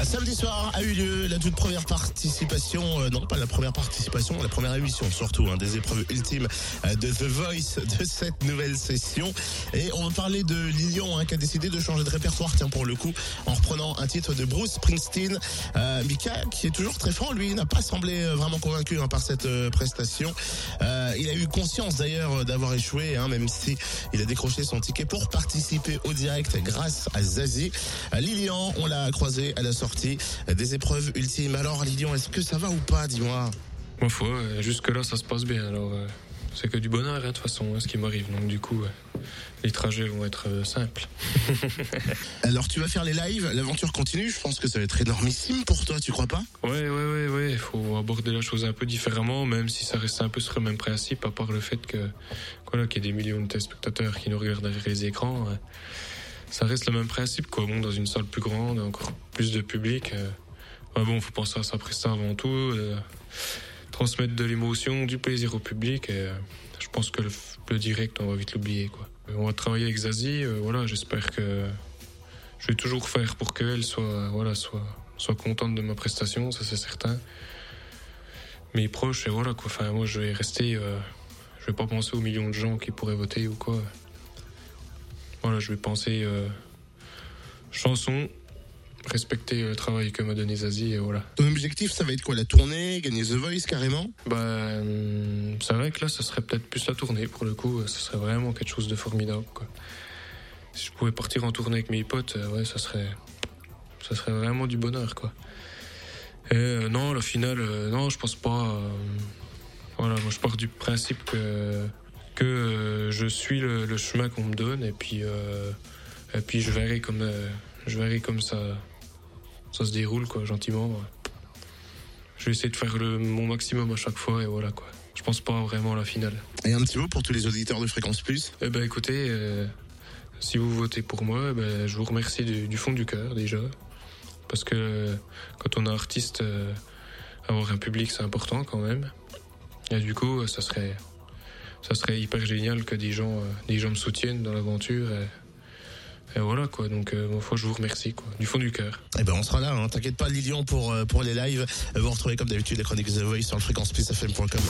Samedi soir a eu lieu la toute première participation, euh, non pas la première participation, la première émission surtout, hein, des épreuves ultimes euh, de The Voice de cette nouvelle session. Et on va parler de Lilian hein, qui a décidé de changer de répertoire, tiens pour le coup, en reprenant un titre de Bruce Springsteen. Euh, Mika, qui est toujours très franc, lui n'a pas semblé euh, vraiment convaincu hein, par cette euh, prestation. Il a eu conscience d'ailleurs d'avoir échoué, hein, même si il a décroché son ticket pour participer au direct grâce à Zazie. Lilian, on l'a croisé à la sortie des épreuves ultimes. Alors Lilian, est-ce que ça va ou pas, dis-moi Ma foi, euh, jusque-là, ça se passe bien. Alors, euh, c'est que du bonheur, hein, de toute façon, hein, ce qui m'arrive. Donc, du coup, euh, les trajets vont être euh, simples. Alors tu vas faire les lives, l'aventure continue, je pense que ça va être énormissime pour toi, tu crois pas? Ouais, ouais, ouais, ouais. Il faut aborder la chose un peu différemment, même si ça reste un peu sur le même principe, à part le fait que, voilà, qu'il y ait des millions de téléspectateurs qui nous regardent derrière les écrans. Ça reste le même principe, quoi. Bon, dans une salle plus grande, encore plus de public. Euh, bon, faut penser à après ça avant tout. euh, transmettre de l'émotion, du plaisir au public. Et, euh, je pense que le, direct, on va vite l'oublier, quoi. On va travailler avec Zazie. euh, voilà, j'espère que je vais toujours faire pour qu'elle soit, voilà, soit, soit contente de ma prestation, ça c'est certain. Mes proches, et voilà quoi. Enfin, moi je vais rester. je vais pas penser aux millions de gens qui pourraient voter ou quoi. Voilà, je vais penser euh, chanson, respecter le travail que m'a donné Zazie et voilà. Ton objectif, ça va être quoi La tournée, gagner The Voice carrément? Bah, hum, c'est vrai que là, ça serait peut-être plus la tournée pour le coup. Ça serait vraiment quelque chose de formidable. Quoi. Si je pouvais partir en tournée avec mes potes, euh, ouais, ça serait, ça serait vraiment du bonheur, quoi. Et euh, non, la finale, euh, non, je pense pas. euh, voilà, moi, je pars du principe que que euh, je suis le, le chemin qu'on me donne et puis euh, et puis je verrai comme euh, je verrai comme ça ça se déroule, quoi, gentiment. ouais. Je vais essayer de faire le, mon maximum à chaque fois et voilà quoi. Je pense pas vraiment à la finale. Et un petit mot pour tous les auditeurs de Fréquence Plus. Eh ben écoutez, euh, si vous votez pour moi, eh ben, je vous remercie du, du fond du cœur déjà. Parce que euh, quand on est artiste, euh, avoir un public c'est important quand même. Et du coup, ça serait, ça serait hyper génial que des gens, euh, des gens me soutiennent dans l'aventure. Et, et voilà quoi, donc euh, je vous remercie quoi, du fond du cœur. Eh ben on sera là, hein. t'inquiète pas Lilian pour, euh, pour les lives. Vous retrouvez comme d'habitude les chroniques The Voice sur le fréquenceplusfm.com.